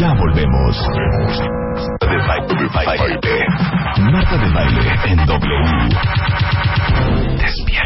Ya volvemos. De. Marta de baile en W. Despierta.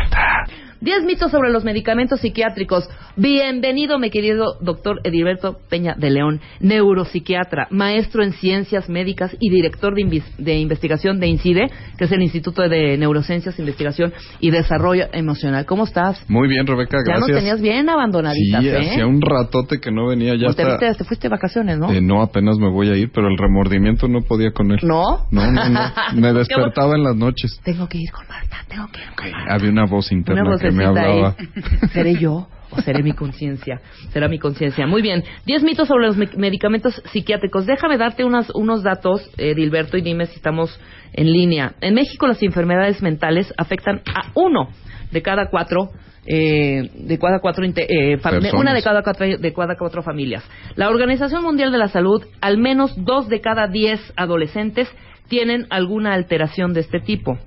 10 mitos sobre los medicamentos psiquiátricos. Bienvenido, mi querido doctor Edilberto Peña de León, neuropsiquiatra, maestro en ciencias médicas y director de, invis- de investigación de INCIDE, que es el Instituto de Neurociencias, Investigación y Desarrollo Emocional. ¿Cómo estás? Muy bien, Rebeca, Ya gracias. nos tenías bien abandonaditas, Sí, ¿eh? hacía un ratote que no venía ya Pues te, hasta... viste- te fuiste de vacaciones, ¿no? Eh, no, apenas me voy a ir, pero el remordimiento no podía con él. ¿No? No, no, no. Me despertaba en las noches. Tengo que ir con Marta, tengo que ir con Marta. Había una voz interna Una que me vocecita hablaba. ahí. ¿Seré yo o seré mi conciencia? Será mi conciencia. Muy bien. Diez mitos sobre los me- medicamentos psiquiátricos. Déjame darte unas, unos datos, eh, Dilberto, y dime si estamos en línea. En México las enfermedades mentales afectan a uno de cada cuatro eh, de cada cuatro eh, una de cada cuatro de cada cuatro familias. La Organización Mundial de la Salud, al menos dos de cada diez adolescentes tienen alguna alteración de este tipo.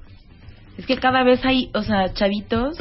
Es que cada vez hay, o sea, chavitos.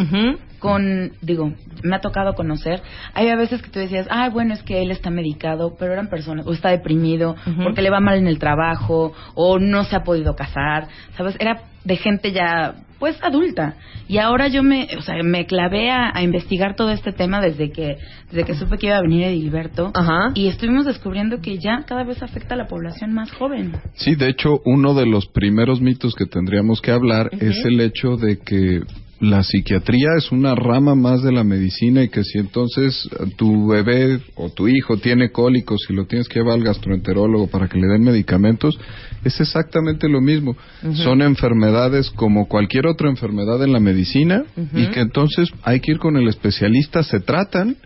Con, digo, me ha tocado conocer, hay a veces que tú decías, ay, bueno, es que él está medicado, pero eran personas, o está deprimido, porque le va mal en el trabajo, o no se ha podido casar, ¿sabes? Era de gente ya, pues, adulta. Y ahora yo me, o sea, me clavé a, a investigar todo este tema desde que, desde que supe que iba a venir Edilberto, Ajá. y estuvimos descubriendo que ya cada vez afecta a la población más joven. Sí, de hecho, uno de los primeros mitos que tendríamos que hablar es el hecho de que la psiquiatría es una rama más de la medicina y que si entonces tu bebé o tu hijo tiene cólicos y lo tienes que llevar al gastroenterólogo para que le den medicamentos, es exactamente lo mismo. Son enfermedades como cualquier otra enfermedad en la medicina y que entonces hay que ir con el especialista, se tratan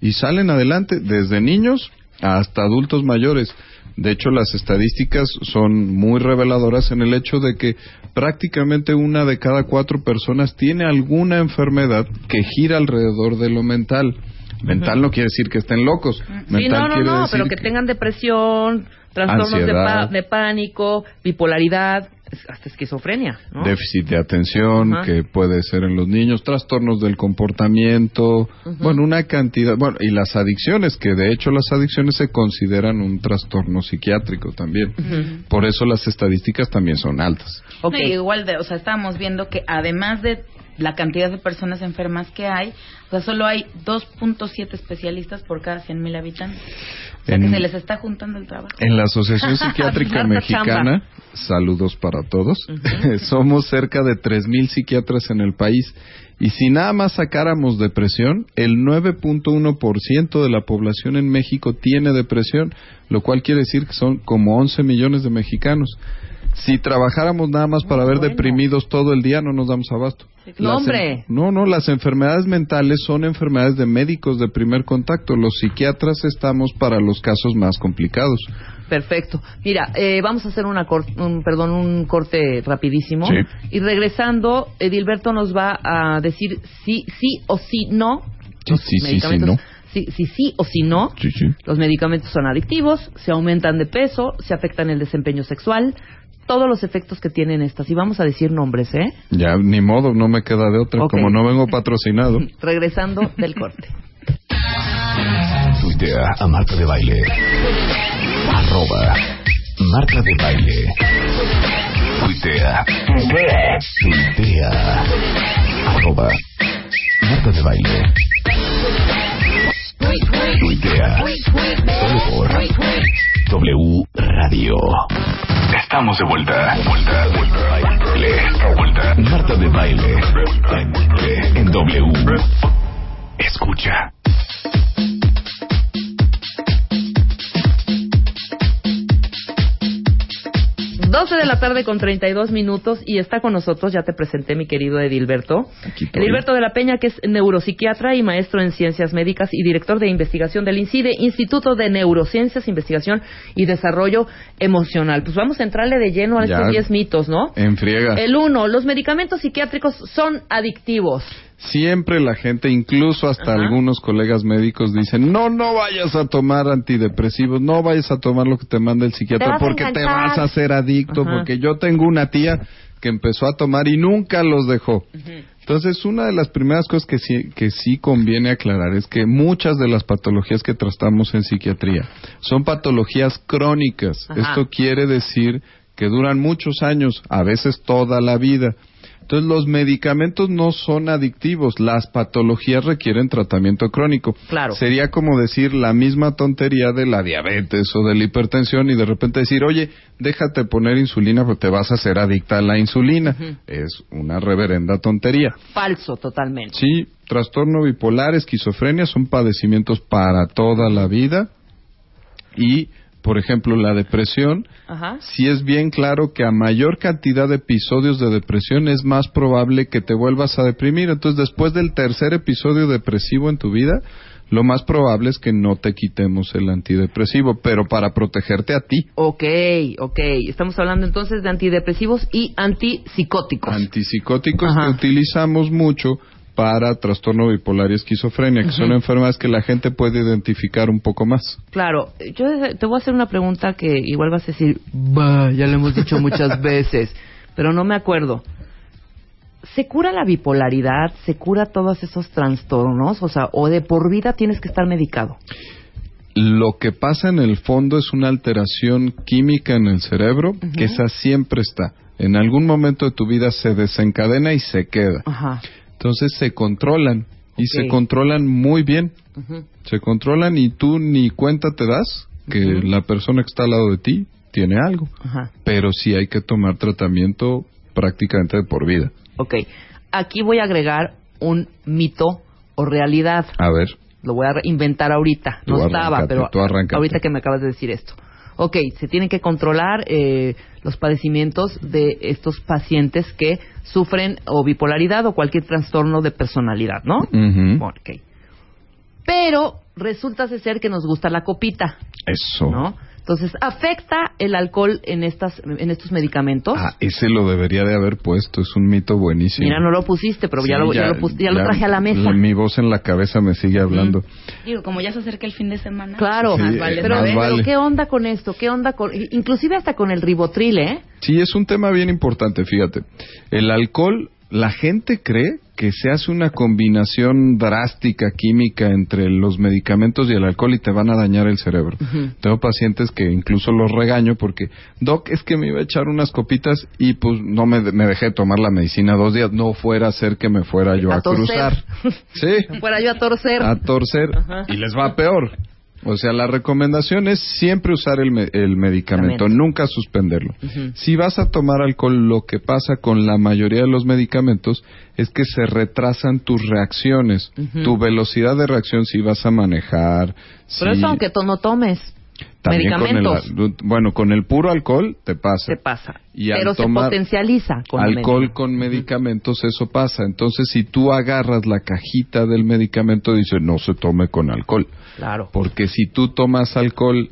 y salen adelante desde niños hasta adultos mayores. De hecho, las estadísticas son muy reveladoras en el hecho de que prácticamente una de cada cuatro personas tiene alguna enfermedad que gira alrededor de lo mental. Mental no quiere decir que estén locos. Sí, Mental no, no, quiere no, decir pero que, tengan depresión, trastornos de, de pánico, bipolaridad, hasta esquizofrenia, ¿no? déficit de atención que puede ser en los niños, trastornos del comportamiento, bueno, una cantidad, bueno, y las adicciones, que de hecho las adicciones se consideran un trastorno psiquiátrico también. Por eso las estadísticas también son altas. Ok. No, y igual, de, o sea, estábamos viendo que además de la cantidad de personas enfermas que hay, o sea, solo hay 2.7 especialistas por cada 100.000 habitantes. O sea, En- que se les está juntando el trabajo. En la Asociación Psiquiátrica Mexicana, saludos para todos, somos cerca de 3.000 psiquiatras en el país y si nada más sacáramos depresión, el 9.1% de la población en México tiene depresión, lo cual quiere decir que son como 11 millones de mexicanos. Si trabajáramos nada más para ver bueno. deprimidos todo el día, no nos damos abasto. Hombre. No, no, las enfermedades mentales son enfermedades de médicos de primer contacto. Los psiquiatras estamos para los casos más complicados. Perfecto. Mira, eh, vamos a hacer una cor- un, perdón, un corte rapidísimo. Sí. Y regresando, Edilberto nos va a decir si sí o si no. Sí, los sí, sí, sí, medicamentos- no. Si, si sí o si no, Sí, sí. los medicamentos son adictivos, se aumentan de peso, se afectan el desempeño sexual, todos los efectos que tienen estas. Y vamos a decir nombres, ¿eh? Ya, ni modo, no me queda de otra, como no vengo patrocinado. Regresando del corte. Tuitea a Marta de Baile. Arroba Marta de Baile. Tuitea. Tuitea. Arroba Marta de Baile. Tuitea. Solo por W Radio. Estamos de vuelta. Vuelta, vuelta, baile. Vuelta. Marta de Baile. En W. Escucha. De la tarde con 32 minutos y está con nosotros, ya te presenté mi querido Edilberto. Edilberto de la Peña, que es neuropsiquiatra y maestro en ciencias médicas y director de investigación del INCIDE, Instituto de Neurociencias, Investigación y Desarrollo Emocional. Pues vamos a entrarle de lleno a Ya. estos 10 mitos, ¿no? En friega. El uno, los medicamentos psiquiátricos son adictivos. Siempre la gente, incluso hasta Ajá. algunos colegas médicos dicen, no, no vayas a tomar antidepresivos, no vayas a tomar lo que te manda el psiquiatra porque te enganchar". vas a hacer adicto, Ajá. porque yo tengo una tía que empezó a tomar y nunca los dejó. Entonces, una de las primeras cosas que sí, que sí conviene aclarar es que muchas de las patologías que tratamos en psiquiatría son patologías crónicas. Esto quiere decir que duran muchos años, a veces toda la vida. Entonces, los medicamentos no son adictivos, las patologías requieren tratamiento crónico. Claro. Sería como decir la misma tontería de la diabetes o de la hipertensión y de repente decir, oye, déjate poner insulina porque te vas a hacer adicta a la insulina. Es una reverenda tontería. Falso, totalmente. Sí, trastorno bipolar, esquizofrenia son padecimientos para toda la vida y, por ejemplo, la depresión, Ajá. sí es bien claro que a mayor cantidad de episodios de depresión es más probable que te vuelvas a deprimir. Entonces, después del tercer episodio depresivo en tu vida, lo más probable es que no te quitemos el antidepresivo, pero para protegerte a ti. Ok, ok. Estamos hablando entonces de antidepresivos y antipsicóticos. Antipsicóticos Ajá. que utilizamos mucho para trastorno bipolar y esquizofrenia, que son enfermedades que la gente puede identificar un poco más. Claro, yo te voy a hacer una pregunta que igual vas a decir, bah, ya lo hemos dicho muchas veces, pero no me acuerdo. ¿Se cura la bipolaridad? ¿Se cura todos esos trastornos? O sea, o de por vida tienes que estar medicado. Lo que pasa en el fondo es una alteración química en el cerebro, que esa siempre está. En algún momento de tu vida se desencadena y se queda. Ajá. Entonces se controlan y se controlan muy bien. Se controlan y tú ni cuenta te das que la persona que está al lado de ti tiene algo. Pero sí hay que tomar tratamiento prácticamente de por vida. Ok. Aquí voy a agregar un mito o realidad. A ver, Lo voy a inventar ahorita. No estaba, pero ahorita que me acabas de decir esto. Ok, se tienen que controlar eh, los padecimientos de estos pacientes que sufren o bipolaridad o cualquier trastorno de personalidad, ¿no? Ujú. Bueno, ok. Pero resulta ser que nos gusta la copita, eso. ¿no? Entonces, ¿afecta el alcohol en, estas, en estos medicamentos? Ah, ese lo debería de haber puesto, es un mito buenísimo. Mira, no lo pusiste, pero ya, Sí, lo, ya lo pus- ya lo traje a la mesa. Mi voz en la cabeza me sigue hablando. Digo, como ya se acerca el fin de semana. Claro, Sí, más eh, vale pero, más pero vale. ¿qué onda con esto? ¿Qué onda con...? Inclusive hasta con el ribotril, ¿eh? Sí, es un tema bien importante, fíjate. El alcohol, la gente cree que se hace una combinación drástica química entre los medicamentos y el alcohol y te van a dañar el cerebro. Tengo pacientes que incluso los regaño porque, Doc, es que me iba a echar unas copitas y pues no me, me dejé tomar la medicina dos días. No fuera a ser que me fuera yo a, A cruzar. Sí, Fuera yo a torcer. a torcer y les va peor. O sea, la recomendación es siempre usar el, me- el medicamento, nunca suspenderlo. Si vas a tomar alcohol, lo que pasa con la mayoría de los medicamentos es que se retrasan tus reacciones, tu velocidad de reacción si vas a manejar. Pero si- eso aunque tú no tomes también con el- medicamentos, bueno, con el puro alcohol te pasa. se pasa. Y Pero se potencializa con alcohol medicamentos. con medicamentos, eso pasa. Entonces, si tú agarras la cajita del medicamento, dice no se tome con alcohol. Claro. Porque si tú tomas alcohol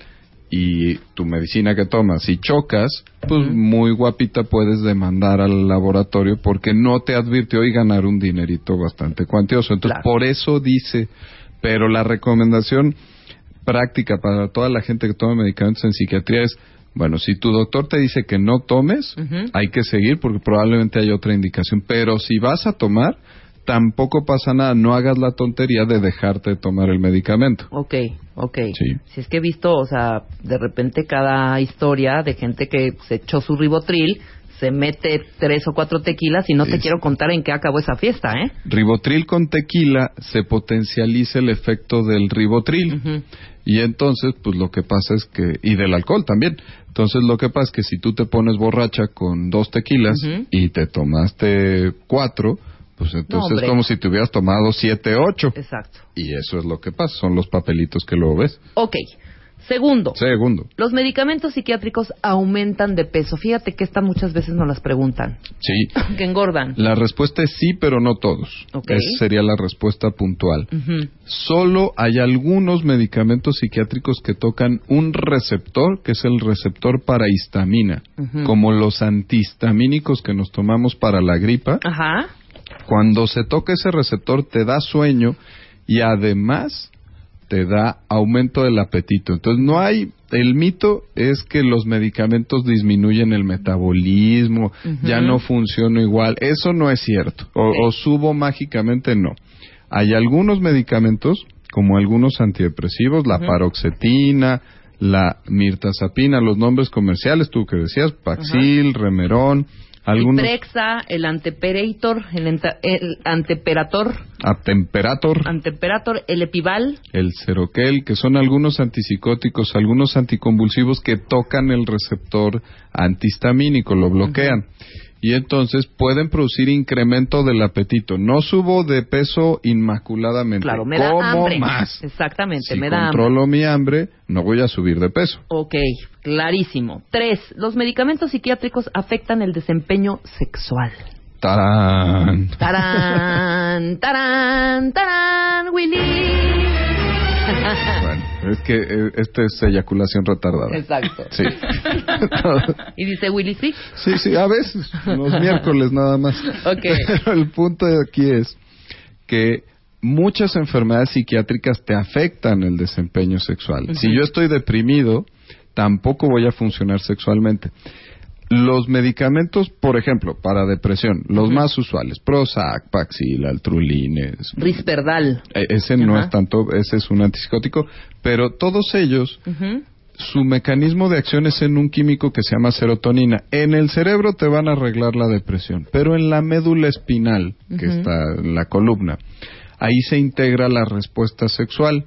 y tu medicina que tomas y chocas, pues muy guapita puedes demandar al laboratorio porque no te advirtió y ganar un dinerito bastante cuantioso. Entonces, Claro. por eso dice, pero la recomendación práctica para toda la gente que toma medicamentos en psiquiatría es, bueno, si tu doctor te dice que no tomes, hay que seguir porque probablemente hay otra indicación. Pero si vas a tomar, tampoco pasa nada. No hagas la tontería de dejarte de tomar el medicamento. Ok, ok. Sí. Si es que he visto, o sea, de repente cada historia de gente que se echó su ribotril, se mete tres o cuatro tequilas y no te Es- quiero contar en qué acabó esa fiesta, ¿eh? Ribotril con tequila se potencializa el efecto del ribotril. Y entonces, pues lo que pasa es que, y del alcohol también. Entonces, lo que pasa es que si tú te pones borracha con dos tequilas y te tomaste cuatro, pues entonces es como si te hubieras tomado siete, ocho. Exacto. Y eso es lo que pasa, son los papelitos que luego ves. Ok. Segundo, Segundo. los medicamentos psiquiátricos aumentan de peso. Fíjate que esta muchas veces nos las preguntan. Sí. Que engordan. La respuesta es sí, pero no todos. Ok. Esa sería la respuesta puntual. Solo hay algunos medicamentos psiquiátricos que tocan un receptor, que es el receptor para histamina, como los antihistamínicos que nos tomamos para la gripa. Ajá. Cuando se toca ese receptor te da sueño y además te da aumento del apetito. Entonces no hay, el mito es que los medicamentos disminuyen el metabolismo, ya no funciona igual. Eso no es cierto. O, o subo mágicamente, no. Hay algunos medicamentos, como algunos antidepresivos, la paroxetina, la mirtazapina, los nombres comerciales, tú que decías, Paxil, Remerón, algunos El Prexa, el Anteperator, el, enta- el Anteperator, Atemperator. Anteperator, el Epival. el Ceroquel, que son algunos antipsicóticos, algunos anticonvulsivos que tocan el receptor antihistamínico, lo bloquean. Y entonces pueden producir incremento del apetito. No subo de peso inmaculadamente. Claro, me da Como hambre. más. Exactamente, Si me da hambre. controlo mi hambre, no voy a subir de peso. Ok, clarísimo. Tres, los medicamentos psiquiátricos afectan el desempeño sexual. ¡Tarán! Tarán, tarán, tarán, Willy. Bueno, es que eh, esta es eyaculación retardada. Exacto. Sí. Y dice Willy, sí. Sí, sí, a veces, los miércoles nada más. Ok. Pero el punto de aquí es que muchas enfermedades psiquiátricas te afectan el desempeño sexual. Si yo estoy deprimido, tampoco voy a funcionar sexualmente. Los medicamentos, por ejemplo, para depresión, los más usuales, Prozac, Paxil, Altrulines, Risperdal. eh, ese no es tanto, ese es un antipsicótico, pero todos ellos su mecanismo de acción es en un químico que se llama serotonina. En el cerebro te van a arreglar la depresión, pero en la médula espinal, que está en la columna, ahí se integra la respuesta sexual,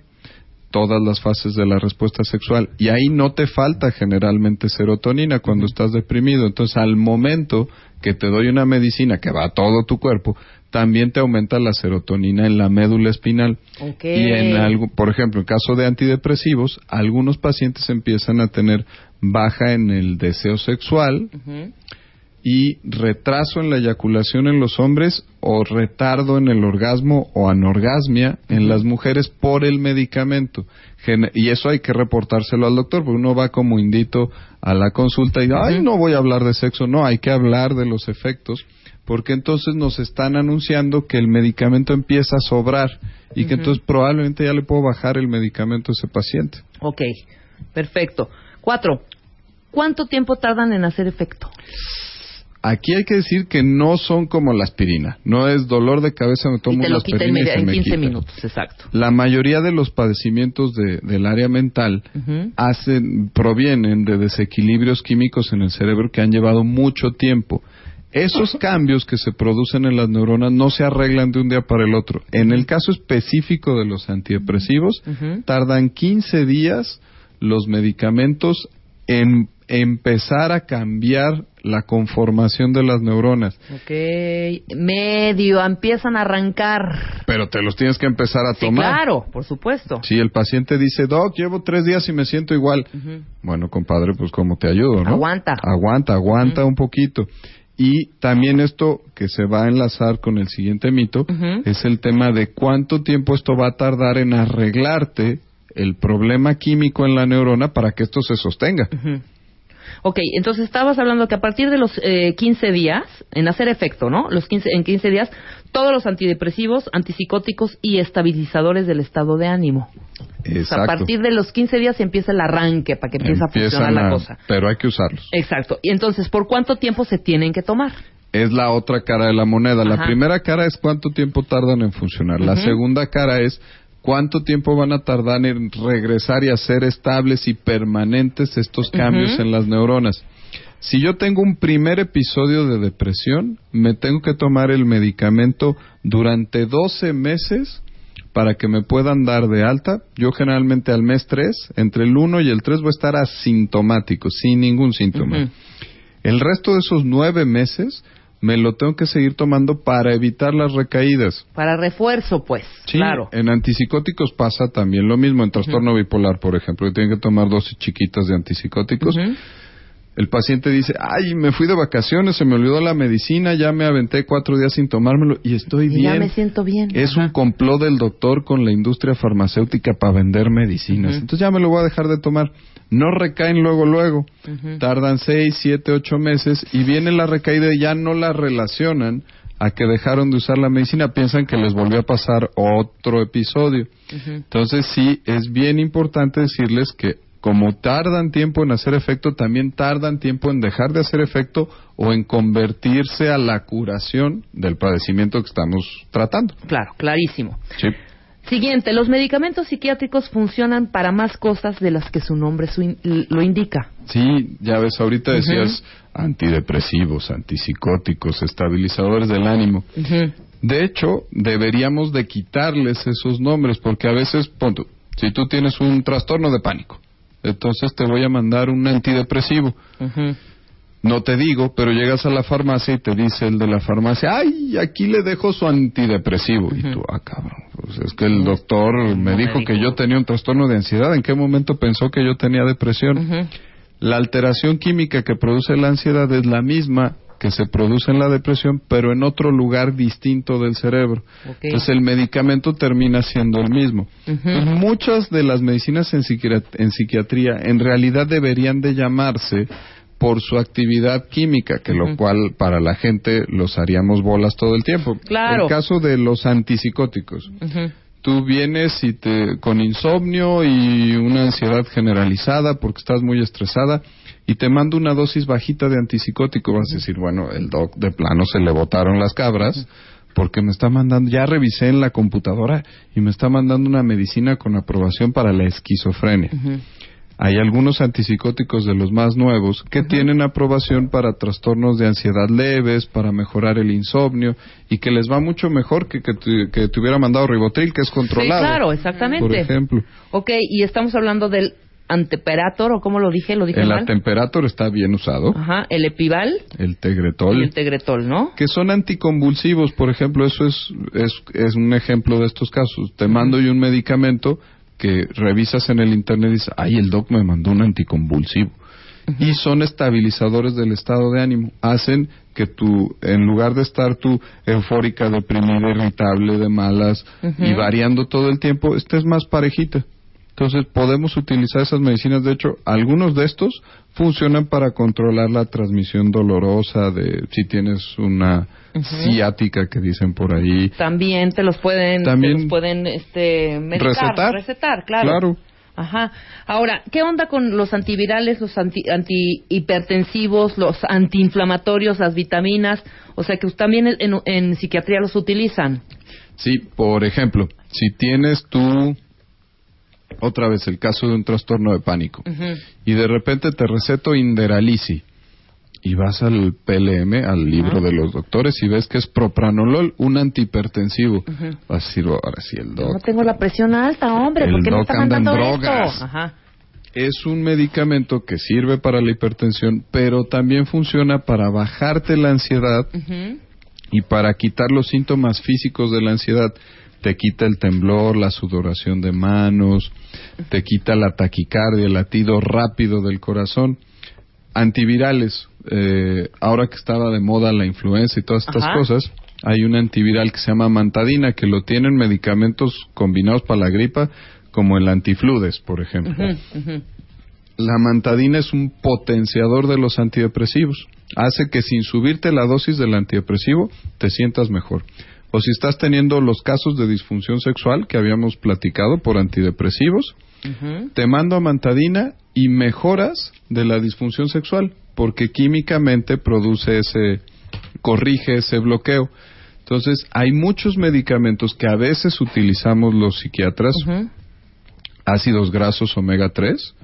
todas las fases de la respuesta sexual, y ahí no te falta generalmente serotonina cuando estás deprimido. Entonces, al momento que te doy una medicina que va a todo tu cuerpo, también te aumenta la serotonina en la médula espinal. Y en algo, por ejemplo, en caso de antidepresivos, algunos pacientes empiezan a tener baja en el deseo sexual. Y retraso en la eyaculación en los hombres o retardo en el orgasmo o anorgasmia en las mujeres por el medicamento. Gen- Y eso hay que reportárselo al doctor, porque uno va como indito a la consulta y ay, no voy a hablar de sexo, no, hay que hablar de los efectos, porque entonces nos están anunciando que el medicamento empieza a sobrar y que entonces probablemente ya le puedo bajar el medicamento a ese paciente. Ok, perfecto. Cuatro, ¿cuánto tiempo tardan en hacer efecto? Aquí hay que decir que no son como la aspirina. No es dolor de cabeza, me tomo y te lo quita aspirina y inmedi- se en me 15 quita. minutos, exacto. La mayoría de los padecimientos de- del área mental hacen, provienen de desequilibrios químicos en el cerebro que han llevado mucho tiempo. Esos cambios que se producen en las neuronas no se arreglan de un día para el otro. En el caso específico de los antidepresivos, tardan 15 días los medicamentos en empezar a cambiar la conformación de las neuronas. Ok, medio, empiezan a arrancar. Pero te los tienes que empezar a Sí, tomar. claro, por supuesto. Si el paciente dice, Doc, llevo tres días y me siento igual. Bueno, compadre, pues ¿cómo te ayudo, no? Aguanta. Aguanta, aguanta un poquito. Y también esto que se va a enlazar con el siguiente mito es el tema de cuánto tiempo esto va a tardar en arreglarte el problema químico en la neurona para que esto se sostenga. Ujú. Ok, entonces estabas hablando que a partir de los eh, 15 días, en hacer efecto, ¿no? Los 15, en 15 días, todos los antidepresivos, antipsicóticos y estabilizadores del estado de ánimo. O sea, a Exacto. partir de los 15 días empieza el arranque para que empiece a funcionar la a- cosa. Pero hay que usarlos. Exacto. Y entonces, ¿por cuánto tiempo se tienen que tomar? es la otra cara de la moneda. La primera cara es cuánto tiempo tardan en funcionar. La segunda cara es cuánto tiempo van a tardar en regresar y hacer estables y permanentes estos cambios en las neuronas. Si yo tengo un primer episodio de depresión, me tengo que tomar el medicamento durante 12 meses para que me puedan dar de alta. Yo generalmente al mes 3, entre el 1 y el 3 voy a estar asintomático, sin ningún síntoma. El resto de esos nueve meses me lo tengo que seguir tomando para evitar las recaídas. Para refuerzo, pues. Sí, Claro. en antipsicóticos pasa también lo mismo. En trastorno bipolar, por ejemplo, que tienen que tomar dosis chiquitas de antipsicóticos. Ujú. El paciente dice, ay, me fui de vacaciones, se me olvidó la medicina, ya me aventé cuatro días sin tomármelo y estoy Y bien. ya me siento bien. Es Ajá. un complot del doctor con la industria farmacéutica para vender medicinas. Entonces ya me lo voy a dejar de tomar. No recaen luego, luego. Tardan seis, siete, ocho meses y viene la recaída y ya no la relacionan a que dejaron de usar la medicina. Piensan que les volvió a pasar otro episodio. Entonces sí, es bien importante decirles que como tardan tiempo en hacer efecto, también tardan tiempo en dejar de hacer efecto o en convertirse a la curación del padecimiento que estamos tratando. Claro, clarísimo. Sí. Siguiente, los medicamentos psiquiátricos funcionan para más cosas de las que su nombre su in- lo indica. Sí, ya ves, ahorita decías antidepresivos, antipsicóticos, estabilizadores del ánimo. De hecho, deberíamos de quitarles esos nombres porque a veces, punto, si tú tienes un trastorno de pánico, entonces te voy a mandar un antidepresivo. No te digo, pero llegas a la farmacia y te dice el de la farmacia, ay, aquí le dejo su antidepresivo. Y tú, ah, cabrón, pues es que el doctor me me dijo que yo tenía un trastorno de ansiedad. ¿En qué momento pensó que yo tenía depresión? La alteración química que produce la ansiedad es la misma que se produce en la depresión, pero en otro lugar distinto del cerebro. Entonces el medicamento termina siendo el mismo. Muchas de las medicinas en, psiquiat- en psiquiatría en realidad deberían de llamarse por su actividad química, que lo cual para la gente los haríamos bolas todo el tiempo. Claro. El caso de los antipsicóticos. Ujú. Tú vienes y te, con insomnio y una ansiedad generalizada porque estás muy estresada y te mando una dosis bajita de antipsicótico. Vas a decir, bueno, el doc de plano se le botaron las cabras porque me está mandando, ya revisé en la computadora y me está mandando una medicina con aprobación para la esquizofrenia. Hay algunos antipsicóticos de los más nuevos que tienen aprobación para trastornos de ansiedad leves, para mejorar el insomnio y que les va mucho mejor que que, te- que te hubiera mandado ribotril, que es controlado. Sí, claro, exactamente. Por ejemplo, Ok, y estamos hablando del anteperator, o cómo lo dije, lo dije el mal. Atemperator está bien usado, Ajá, el epival el y Tegretol, el tegretol, ¿no? que son anticonvulsivos, por ejemplo, eso es, es, es un ejemplo de estos casos. Te mando yo un medicamento que revisas en el internet y dices, ay, el doc me mandó un anticonvulsivo. Y son estabilizadores del estado de ánimo. Hacen que tú, en lugar de estar tú eufórica, deprimida, irritable, de malas y variando todo el tiempo, estés más parejita. Entonces podemos utilizar esas medicinas. De hecho, algunos de estos funcionan para controlar la transmisión dolorosa de si tienes una ciática que dicen por ahí. También te los pueden, También- te los pueden este, medicar, Recetar. recetar, claro. Claro. Ajá. Ahora, ¿qué onda con los antivirales, los anti, antihipertensivos, los antiinflamatorios, las vitaminas? O sea, que también en, en psiquiatría los utilizan. Sí, por ejemplo, si tienes tú otra vez el caso de un trastorno de pánico y de repente te receto Inderalisi y vas al PLM, al libro de los doctores y ves que es propranolol, un antihipertensivo. Vas a decir, ahora sí, el Yo doc. no tengo la presión alta, hombre, El ¿por qué me doc está anda en mandando drogas. esto? Ajá. Es un medicamento que sirve para la hipertensión, pero también funciona para bajarte la ansiedad y para quitar los síntomas físicos de la ansiedad. Te quita el temblor, la sudoración de manos, te quita la taquicardia, el latido rápido del corazón. Antivirales, eh, ahora que estaba de moda la influenza y todas estas Ajá. cosas, hay un antiviral que se llama mantadina, que lo tienen medicamentos combinados para la gripa, como el antifludes, por ejemplo. La mantadina es un potenciador de los antidepresivos. Hace que sin subirte la dosis del antidepresivo te sientas mejor. O si estás teniendo los casos de disfunción sexual que habíamos platicado por antidepresivos, te mando a mantadina y mejoras de la disfunción sexual porque químicamente produce ese, corrige ese bloqueo. Entonces, hay muchos medicamentos que a veces utilizamos los psiquiatras, ácidos grasos omega 3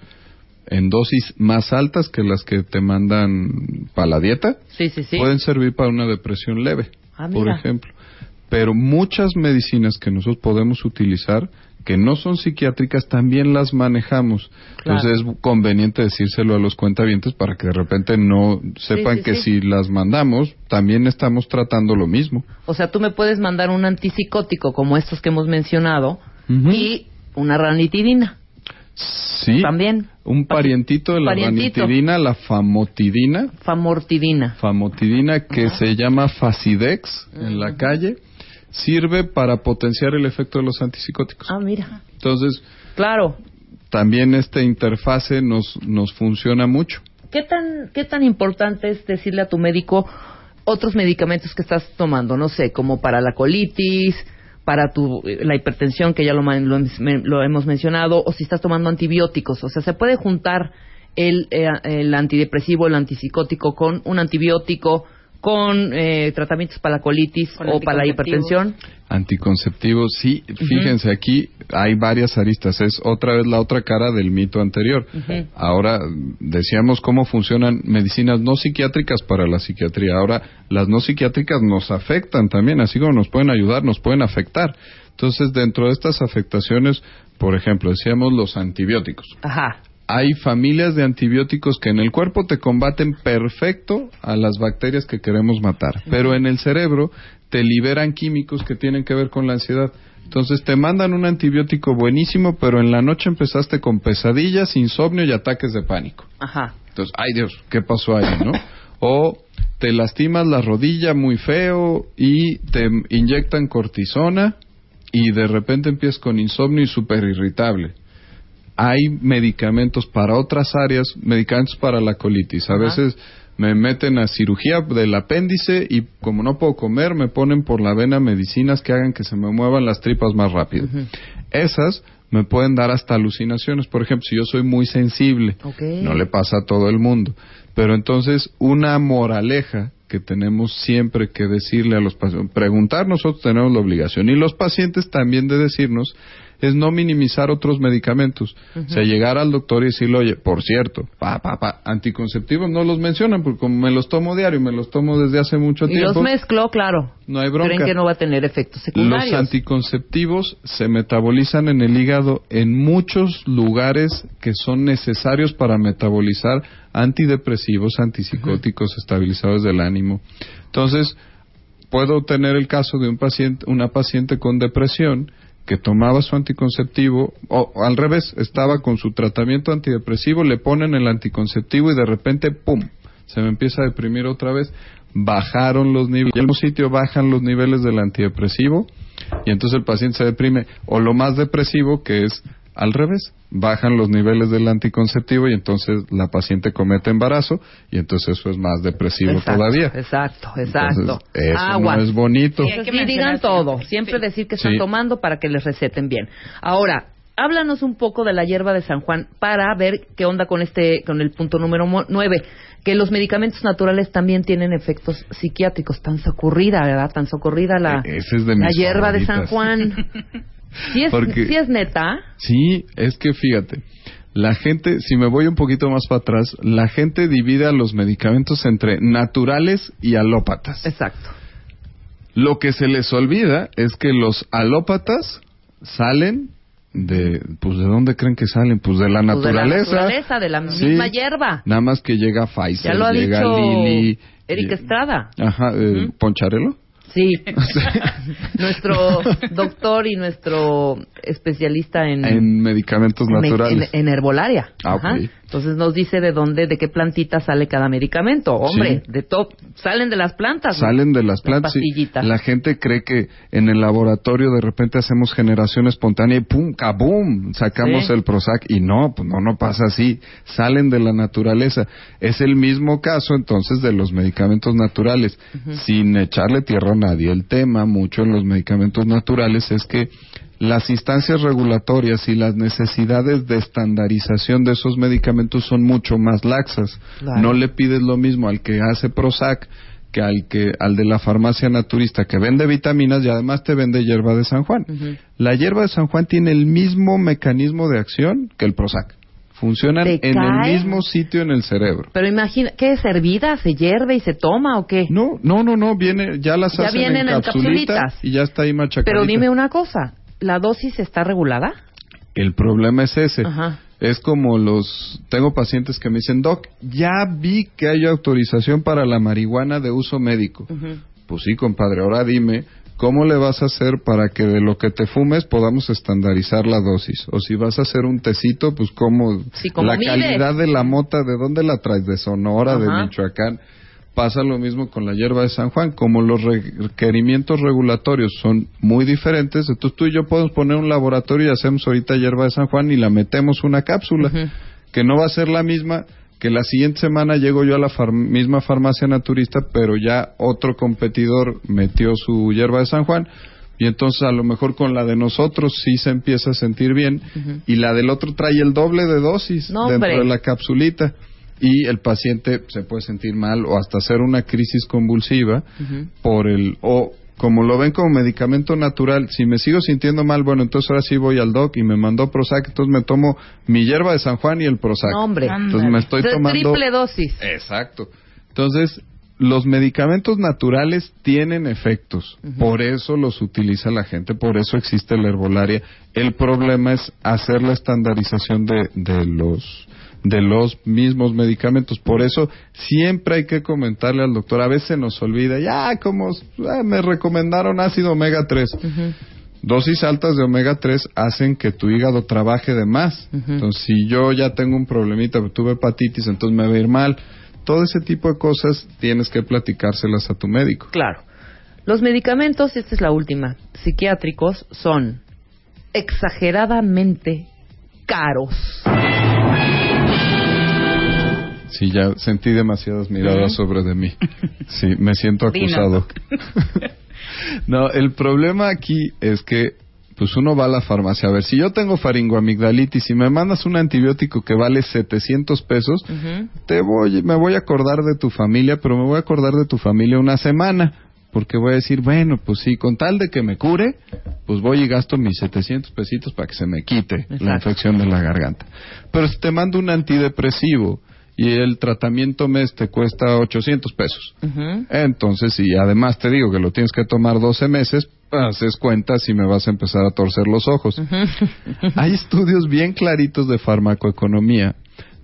en dosis más altas que las que te mandan para la dieta, Sí, sí, sí. pueden servir para una depresión leve, Ah, por ejemplo. Pero muchas medicinas que nosotros podemos utilizar que no son psiquiátricas también las manejamos. Claro. Entonces es conveniente decírselo a los cuentavientes para que de repente no sepan sí, que sí. si las mandamos, también estamos tratando lo mismo. O sea, tú me puedes mandar un antipsicótico como estos que hemos mencionado y una ranitidina Sí. también. Un parientito de la Parientito. ranitidina, la famotidina, Famortidina. famotidina que se llama Facidex en la calle, sirve para potenciar el efecto de los antipsicóticos. Ah, mira. Entonces, Claro. también esta interfase nos, nos funciona mucho. ¿Qué tan, ¿Qué tan importante es decirle a tu médico otros medicamentos que estás tomando? No sé, como para la colitis, para tu, eh, la hipertensión, que ya lo, lo hemos mencionado, o si estás tomando antibióticos. O sea, se puede juntar el, eh, el antidepresivo, el antipsicótico con un antibiótico, con eh, tratamientos para la colitis Con o para la hipertensión. Anticonceptivos, sí, fíjense aquí hay varias aristas, es otra vez la otra cara del mito anterior. Ahora decíamos cómo funcionan medicinas no psiquiátricas para la psiquiatría, ahora las no psiquiátricas nos afectan también, así como nos pueden ayudar, nos pueden afectar. Entonces, dentro de estas afectaciones, por ejemplo, decíamos los antibióticos. Ajá. Hay familias de antibióticos que en el cuerpo te combaten perfecto a las bacterias que queremos matar, pero en el cerebro te liberan químicos que tienen que ver con la ansiedad. Entonces te mandan un antibiótico buenísimo, pero en la noche empezaste con pesadillas, insomnio y ataques de pánico. Ajá. Entonces, ay Dios, ¿qué pasó ahí, no? O te lastimas la rodilla muy feo y te inyectan cortisona y de repente empiezas con insomnio y súper irritable. Hay medicamentos para otras áreas, medicamentos para la colitis. A Ajá. veces me meten a cirugía del apéndice y como no puedo comer, me ponen por la vena medicinas que hagan que se me muevan las tripas más rápido. Esas me pueden dar hasta alucinaciones. Por ejemplo, si yo soy muy sensible, no le pasa a todo el mundo. Pero entonces, una moraleja que tenemos siempre que decirle a los pacientes, preguntar nosotros tenemos la obligación y los pacientes también de decirnos es no minimizar otros medicamentos. O sea, llegar al doctor y decirle, oye, por cierto, pa, pa, pa, anticonceptivos no los mencionan porque como me los tomo diario, me los tomo desde hace mucho Y tiempo. los mezcló, claro. No hay bronca. Creen que no va a tener efectos Los secundarios. anticonceptivos se metabolizan en el hígado en muchos lugares que son necesarios para metabolizar antidepresivos, antipsicóticos, estabilizadores del ánimo. Entonces, puedo tener el caso de un paciente, una paciente con depresión que tomaba su anticonceptivo, o al revés, estaba con su tratamiento antidepresivo, le ponen el anticonceptivo y de repente, ¡pum!, se me empieza a deprimir otra vez. Bajaron los niveles, en el sitio bajan los niveles del antidepresivo y entonces el paciente se deprime. O lo más depresivo que es al revés, bajan los niveles del anticonceptivo y entonces la paciente comete embarazo y entonces eso es más depresivo Exacto, todavía. Exacto, exacto. Entonces, eso no es bonito. Sí, que Sí, digan todo. siempre. Sí. decir que están Sí. tomando para que les receten bien. Ahora, háblanos un poco de la hierba de San Juan para ver qué onda con este, con el punto número mo- nueve. Que los medicamentos naturales también tienen efectos psiquiátricos. Tan socorrida, ¿verdad? Tan socorrida la, E- ese es de la hierba de San. Juan. ¿Sí es, Porque- sí es neta? Sí, es que fíjate, la gente, si me voy un poquito más para atrás, la gente divide a los medicamentos entre naturales y alópatas. Exacto. Lo que se les olvida es que los alópatas salen de, pues de dónde creen que salen, pues de la Pues de la naturaleza. de la Sí. misma hierba. Nada más que llega Pfizer, Ya lo ha llega dicho Lilly, Eric y- Estrada. Ajá, eh, Poncharelo. Sí. nuestro doctor y nuestro especialista en, En medicamentos en- naturales. en- en herbolaria. Ah, Ajá. Entonces nos dice de dónde, de qué plantita sale cada medicamento. Hombre, Sí. de top, salen de las plantas. Salen de las plantas. sí. pastillitas. La gente cree que en el laboratorio de repente hacemos generación espontánea y pum, kabum, sacamos Sí. el Prozac y no, pues no, no pasa así. Salen de la naturaleza. Es el mismo caso entonces de los medicamentos naturales. Sin echarle tierra nadie. El tema mucho en los medicamentos naturales es que las instancias regulatorias y las necesidades de estandarización de esos medicamentos son mucho más laxas. Claro. No le pides lo mismo al que hace Prozac que al que al de la farmacia naturista que vende vitaminas y además te vende hierba de San Juan. La hierba de San Juan tiene el mismo mecanismo de acción que el Prozac. Funcionan ¿Te en cae? el mismo sitio en el cerebro. Pero imagina, ¿qué es hervida? ¿Se hierve y se toma o qué? No, no, no, no, viene, ya las Ya hacen vienen en en capsulita capsulitas. y ya está ahí machacadita. Pero dime una cosa. ¿la dosis está regulada? El problema es ese. Ajá. Es como los... Tengo pacientes que me dicen, Doc, ya vi que hay autorización para la marihuana de uso médico. Pues sí, compadre, ahora dime, ¿cómo le vas a hacer para que de lo que te fumes podamos estandarizar la dosis? O si vas a hacer un tecito, pues cómo... Sí, ¿cómo la calidad de la mota, ¿de dónde la traes? ¿De Sonora, de. Michoacán? Pasa lo mismo con la hierba de San Juan. Como los re- requerimientos regulatorios son muy diferentes, entonces tú y yo podemos poner un laboratorio y hacemos ahorita hierba de San Juan y la metemos una cápsula, que no va a ser la misma que la siguiente semana llego yo a la far- misma farmacia naturista, pero ya otro competidor metió su hierba de San Juan. Y entonces a lo mejor con la de nosotros sí se empieza a sentir bien y la del otro trae el doble de dosis No, dentro hombre. de la capsulita y el paciente se puede sentir mal o hasta hacer una crisis convulsiva por el o como lo ven como medicamento natural, si me sigo sintiendo mal, bueno, entonces ahora sí voy al doc y me mandó Prozac, entonces me tomo mi hierba de San Juan y el Prozac. No, hombre. Entonces me estoy De tomando triple dosis. Exacto. Entonces, los medicamentos naturales tienen efectos, por eso los utiliza la gente, por eso existe la herbolaria. El problema es hacer la estandarización de, de los de los mismos medicamentos. Por eso siempre hay que comentarle al doctor. A veces nos olvida, ya, como ah, me recomendaron ácido omega 3. Dosis altas de omega 3 hacen que tu hígado trabaje de más. Entonces, si yo ya tengo un problemita, tuve hepatitis, entonces me va a ir mal. Todo ese tipo de cosas tienes que platicárselas a tu médico. Claro. Los medicamentos, y esta es la última, psiquiátricos son exageradamente caros. Sí, ya sentí demasiadas miradas sobre de mí. Sí, me siento acusado. no, el problema aquí es que pues uno va a la farmacia. A ver, si yo tengo faringoamigdalitis y me mandas un antibiótico que vale 700 pesos, te voy, me voy a acordar de tu familia, pero me voy a acordar de tu familia una semana. Porque voy a decir, bueno, pues sí, con tal de que me cure, pues voy y gasto mis 700 pesitos para que se me quite la infección de la garganta. Pero si te mando un antidepresivo y el tratamiento mes te cuesta 800 pesos, entonces, si además te digo que lo tienes que tomar 12 meses, haces cuenta si me vas a empezar a torcer los ojos. Hay estudios bien claritos de farmacoeconomía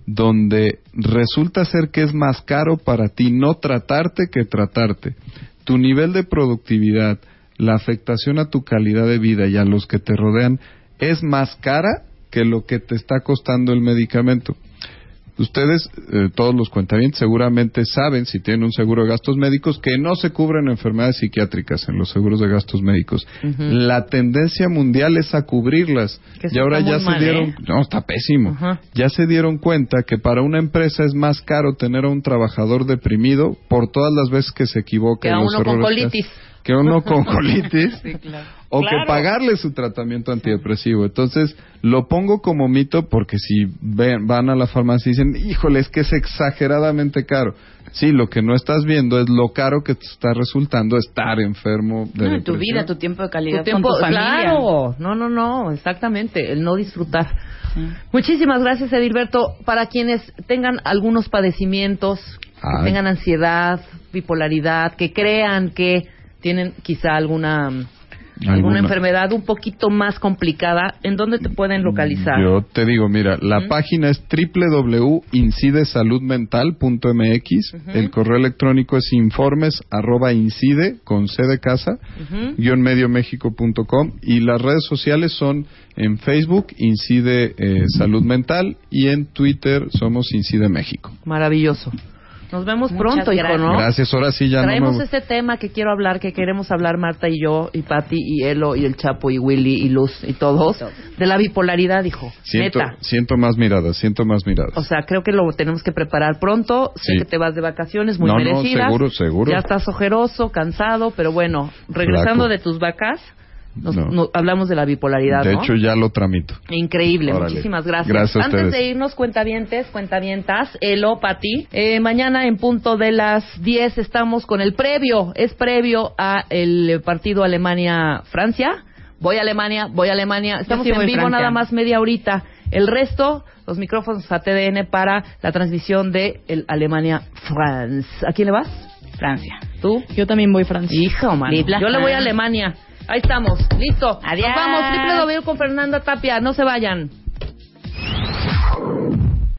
donde resulta ser que es más caro para ti no tratarte que tratarte. Tu nivel de productividad, la afectación a tu calidad de vida y a los que te rodean es más cara que lo que te está costando el medicamento. Ustedes, eh, todos los cuentavientes, seguramente saben, si tienen un seguro de gastos médicos, que no se cubren enfermedades psiquiátricas en los seguros de gastos médicos. La tendencia mundial es a cubrirlas. Que y ahora ya se mal, dieron, ¿eh? no, está pésimo. Ya se dieron cuenta que para una empresa es más caro tener a un trabajador deprimido por todas las veces que se equivoca. Que a uno con colitis. Que uno con colitis. O Claro. que pagarle su tratamiento antidepresivo. Entonces, lo pongo como mito porque si ven- van a la farmacia y dicen, híjole, es que es exageradamente caro. Sí, lo que no estás viendo es lo caro que te está resultando estar enfermo de No, tu vida, tu tiempo de calidad Tu tiempo, con tu familia. claro, no, no, no, exactamente, el no disfrutar. Muchísimas gracias, Edilberto. Para quienes tengan algunos padecimientos, que tengan ansiedad, bipolaridad, que crean que tienen quizá alguna alguna Alguna. enfermedad un poquito más complicada, ¿en dónde te pueden localizar? Yo te digo, mira, la página es www.incidesaludmental.mx, el correo electrónico es informes arroba incide con c de casa, guion medioméxico.com y las redes sociales son en Facebook Incide eh, Salud Mental y en Twitter somos Incide México. Maravilloso. Nos vemos Muchas pronto, hijo, gracias. ¿no? Gracias, ahora sí ya Traemos no me... este tema que quiero hablar, que queremos hablar Marta y yo, y Patti, y Elo, y el Chapo, y Willy, y Luz, y todos, de la bipolaridad, hijo. Siento, Neta. siento más miradas, siento más miradas. O sea, creo que lo tenemos que preparar pronto. Sé Sí. que te vas de vacaciones muy No, no, seguro, seguro. Ya estás ojeroso, cansado, pero bueno, regresando Flaco. de tus vacas, nos, No. no- hablamos de la bipolaridad, de ¿no? hecho, ya lo tramito. Increíble, Órale. muchísimas gracias. Gracias Antes ustedes. de irnos, cuentavientes, cuentavientas, Elo, Pati, eh, mañana en punto de las 10 estamos con el previo, es previo a el partido Alemania-Francia. Voy a Alemania, voy a Alemania. Estamos sí en vivo Francia. nada más media horita. El resto, los micrófonos a TDN para la transmisión de el Alemania-France. ¿A quién le vas? Francia. ¿Tú? Yo también voy a Francia. Hijo, mano. Yo le voy a. Alemania. Ahí estamos. Listo. Adiós. Vamos. Triple W con Fernanda Tapia. No se vayan.